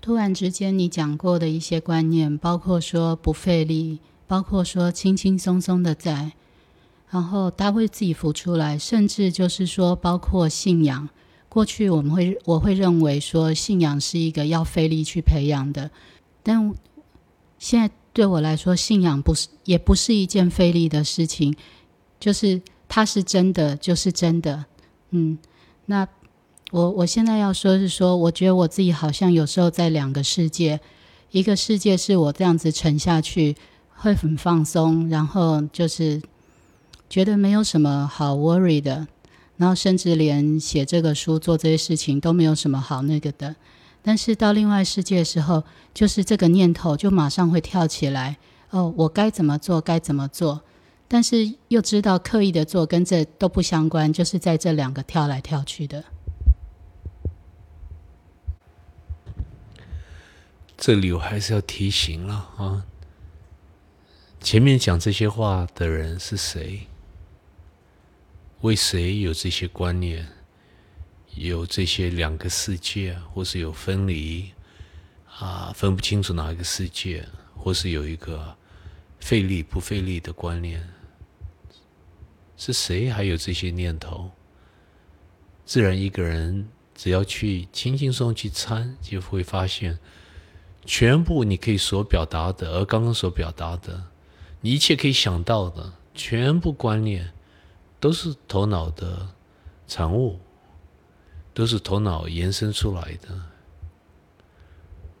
突然之间，你讲过的一些观念，包括说不费力，包括说轻轻松松的在，然后他会自己浮出来，甚至就是说，包括信仰。过去我们会我会认为说，信仰是一个要费力去培养的，但现在对我来说，信仰不是也不是一件费力的事情，就是它是真的，就是真的。嗯，那。我我现在要说是说，我觉得我自己好像有时候在两个世界，一个世界是我这样子沉下去会很放松，然后就是觉得没有什么好 worry 的，然后甚至连写这个书做这些事情都没有什么好那个的。但是到另外世界的时候，就是这个念头就马上会跳起来，哦，我该怎么做？该怎么做？但是又知道刻意的做跟这都不相关，就是在这两个跳来跳去的。这里我还是要提醒了啊，前面讲这些话的人是谁？为谁有这些观念？有这些两个世界，或是有分离啊，分不清楚哪一个世界，或是有一个费力不费力的观念？是谁还有这些念头？自然一个人只要去轻轻松去参，就会发现。全部你可以所表达的，而刚刚所表达的，你一切可以想到的，全部观念，都是头脑的产物，都是头脑延伸出来的，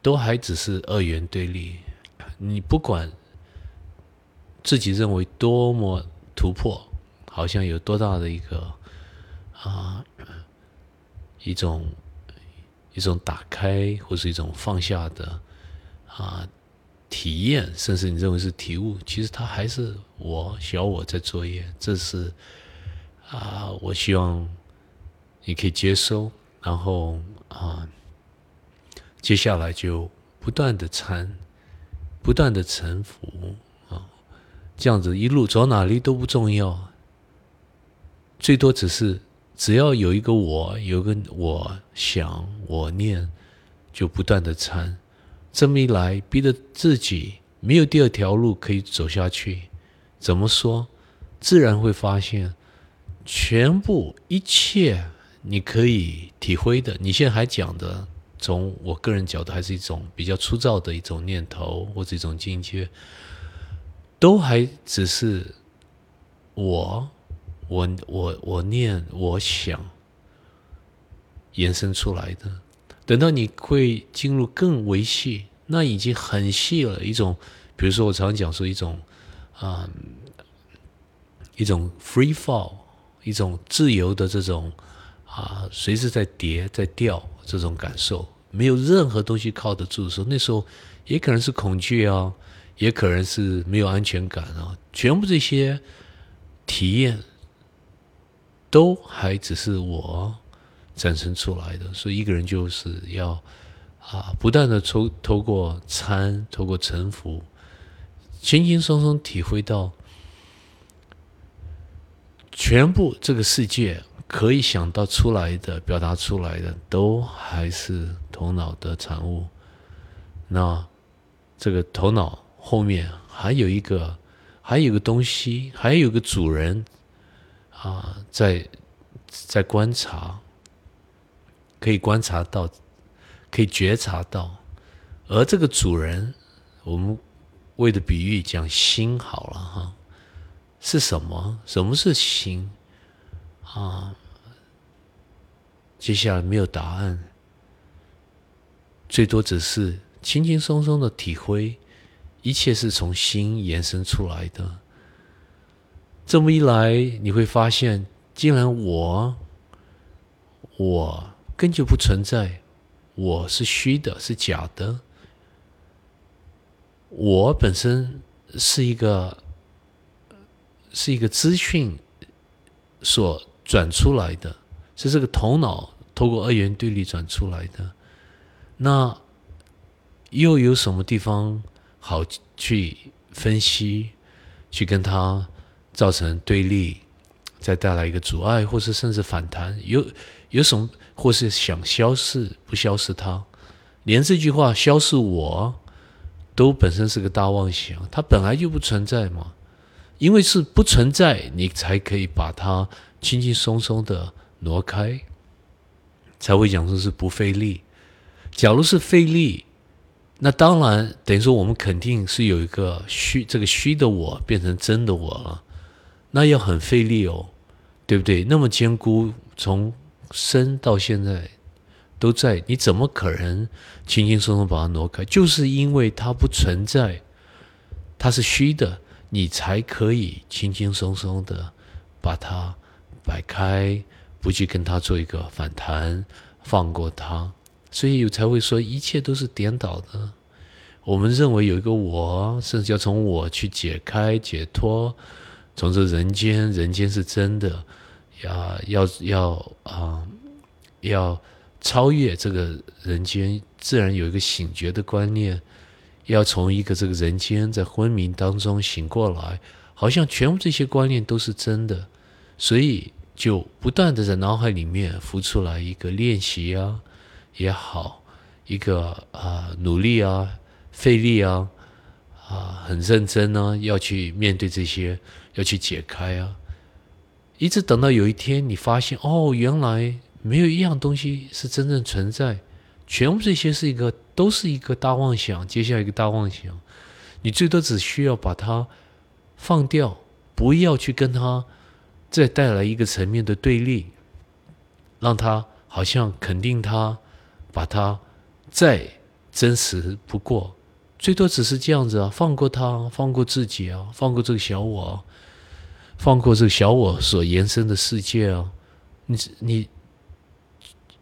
都还只是二元对立。你不管自己认为多么突破，好像有多大的一个啊一种一种打开，或是一种放下的。啊，体验，甚至你认为是体悟，其实它还是我小我在作业。这是啊，我希望你可以接收，然后啊，接下来就不断的参，不断的臣服啊，这样子一路走哪里都不重要，最多只是只要有一个我，有个我想我念，就不断的参。这么一来，逼得自己没有第二条路可以走下去。怎么说？自然会发现，全部一切你可以体会的，你现在还讲的，从我个人角度，还是一种比较粗糙的一种念头或者一种境界，都还只是我，我，我，我念，我想延伸出来的。等到你会进入更维系，那已经很细了。一种，比如说我常讲说一种，啊，一种 free fall，一种自由的这种啊，随时在跌在掉这种感受，没有任何东西靠得住的时候，那时候也可能是恐惧啊，也可能是没有安全感啊，全部这些体验都还只是我。产生出来的，所以一个人就是要啊，不断的透透过参，透过沉浮，轻轻松松体会到全部这个世界可以想到出来的、表达出来的，都还是头脑的产物。那这个头脑后面还有一个，还有个东西，还有个主人啊，在在观察。可以观察到，可以觉察到，而这个主人，我们为的比喻讲心好了哈，是什么？什么是心？啊，接下来没有答案，最多只是轻轻松松的体会，一切是从心延伸出来的。这么一来，你会发现，既然我，我。根本就不存在，我是虚的，是假的。我本身是一个，是一个资讯所转出来的，是这个头脑透过二元对立转出来的。那又有什么地方好去分析，去跟它造成对立，再带来一个阻碍，或是甚至反弹？有有什么？或是想消失不消失，它连这句话消失我都本身是个大妄想，它本来就不存在嘛。因为是不存在，你才可以把它轻轻松松的挪开，才会讲说是不费力。假如是费力，那当然等于说我们肯定是有一个虚，这个虚的我变成真的我了，那要很费力哦，对不对？那么坚固，从生到现在都在，你怎么可能轻轻松松把它挪开？就是因为它不存在，它是虚的。你才可以轻轻松松的把它摆开，不去跟它做一个反弹，放过它，所以才会说一切都是颠倒的。我们认为有一个我，甚至要从我去解开、解脱，从这人间，人间是真的，要要要啊，要超越这个人间，自然有一个醒觉的观念。要从一个这个人间在昏迷当中醒过来，好像全部这些观念都是真的，所以就不断的在脑海里面浮出来一个练习啊也好，一个啊努力啊费力啊啊很认真呢，要去面对这些，要去解开啊，一直等到有一天你发现哦，原来没有一样东西是真正存在。全部这些是一个，都是一个大妄想，接下来一个大妄想，你最多只需要把它放掉，不要去跟它再带来一个层面的对立，让它好像肯定它，把它再真实不过，最多只是这样子啊，放过他，放过自己啊，放过这个小我，放过这个小我所延伸的世界啊，你你。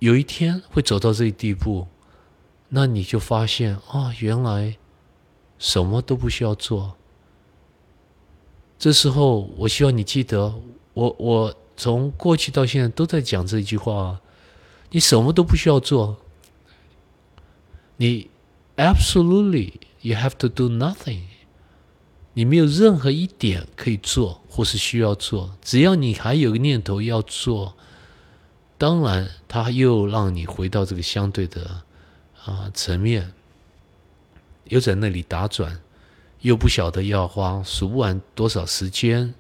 有一天会走到这一地步，那你就发现啊，原来什么都不需要做。这时候，我希望你记得，我我从过去到现在都在讲这一句话：你什么都不需要做。你 absolutely you have to do nothing。你没有任何一点可以做或是需要做，只要你还有个念头要做。当然，他又让你回到这个相对的啊层面，又在那里打转，又不晓得要花数不完多少时间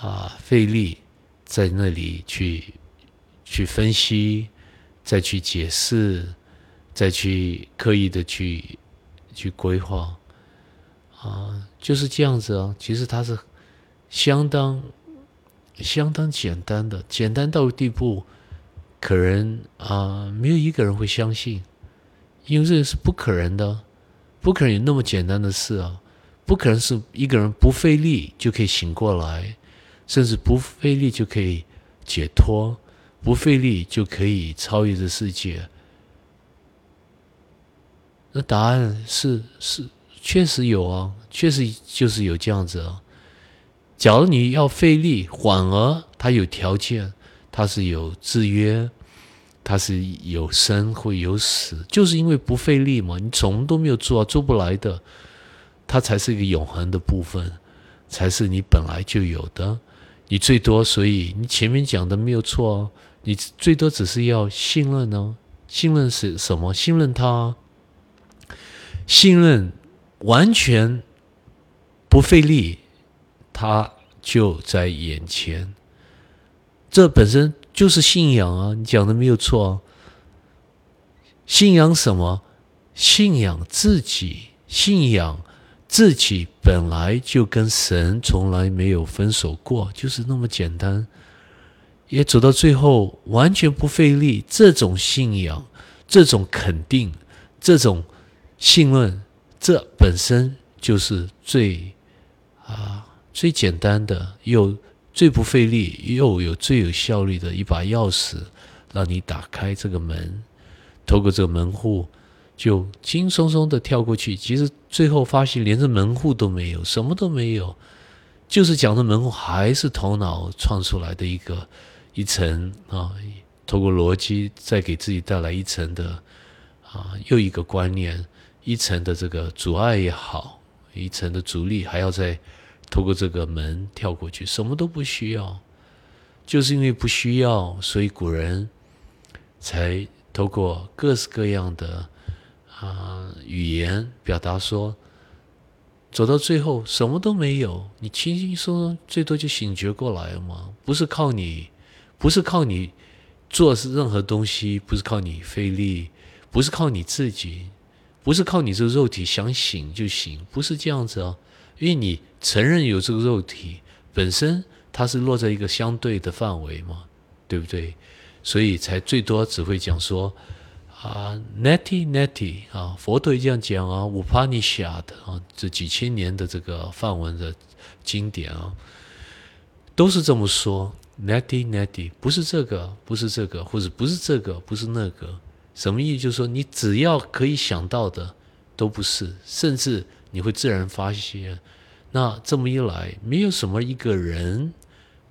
啊费力在那里去去分析，再去解释，再去刻意的去去规划啊，就是这样子啊。其实它是相当。相当简单的，简单到地步，可能啊，没有一个人会相信，因为这个是不可能的，不可能有那么简单的事啊，不可能是一个人不费力就可以醒过来，甚至不费力就可以解脱，不费力就可以超越这世界。那答案是是确实有啊，确实就是有这样子啊。假如你要费力，反而它有条件，它是有制约，它是有生会有死，就是因为不费力嘛，你什么都没有做，做不来的，它才是一个永恒的部分，才是你本来就有的。你最多，所以你前面讲的没有错哦，你最多只是要信任呢，信任是什么？信任他，信任完全不费力。他就在眼前，这本身就是信仰啊！你讲的没有错啊。信仰什么？信仰自己，信仰自己本来就跟神从来没有分手过，就是那么简单。也走到最后，完全不费力。这种信仰，这种肯定，这种信任，这本身就是最啊。最简单的，又最不费力，又有最有效率的一把钥匙，让你打开这个门，透过这个门户，就轻松松的跳过去。其实最后发现，连这门户都没有，什么都没有，就是讲的门户还是头脑创出来的一个一层啊，透过逻辑再给自己带来一层的啊，又一个观念，一层的这个阻碍也好，一层的阻力还要再。透过这个门跳过去，什么都不需要，就是因为不需要，所以古人才透过各式各样的啊语言表达说，走到最后什么都没有，你轻轻松松最多就醒觉过来了嘛，不是靠你，不是靠你做任何东西，不是靠你费力，不是靠你自己，不是靠你这个肉体想醒就醒，不是这样子啊，因为你承认有这个肉体本身，它是落在一个相对的范围嘛，对不对？所以才最多只会讲说啊，neti neti 啊，佛陀这样讲啊，五帕尼夏的啊，这几千年的这个梵文的经典啊，都是这么说，neti neti，不是这个，不是这个，或者不是这个，不是那个，什么意思？就是说你只要可以想到的都不是，甚至你会自然发现，那这么一来，没有什么一个人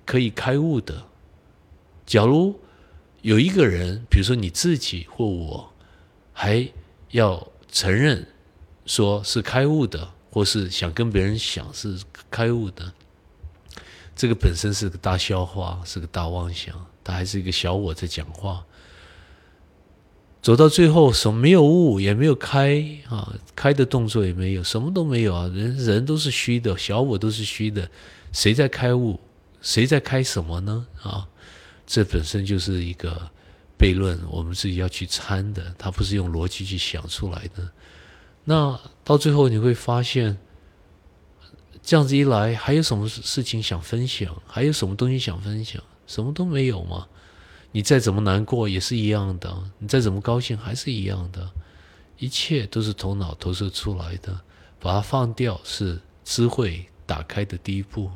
可以开悟的，假如。有一个人，比如说你自己或我，还要承认说是开悟的，或是想跟别人想是开悟的，这个本身是个大笑话，是个大妄想，他还是一个小我在讲话。走到最后，什么没有悟，也没有开啊，开的动作也没有，什么都没有啊，人人都是虚的，小我都是虚的，谁在开悟？谁在开什么呢？啊？这本身就是一个悖论，我们自己要去参的，它不是用逻辑去想出来的。那到最后你会发现，这样子一来，还有什么事情想分享？还有什么东西想分享？什么都没有吗？你再怎么难过也是一样的，你再怎么高兴还是一样的，一切都是头脑投射出来的，把它放掉是智慧打开的第一步。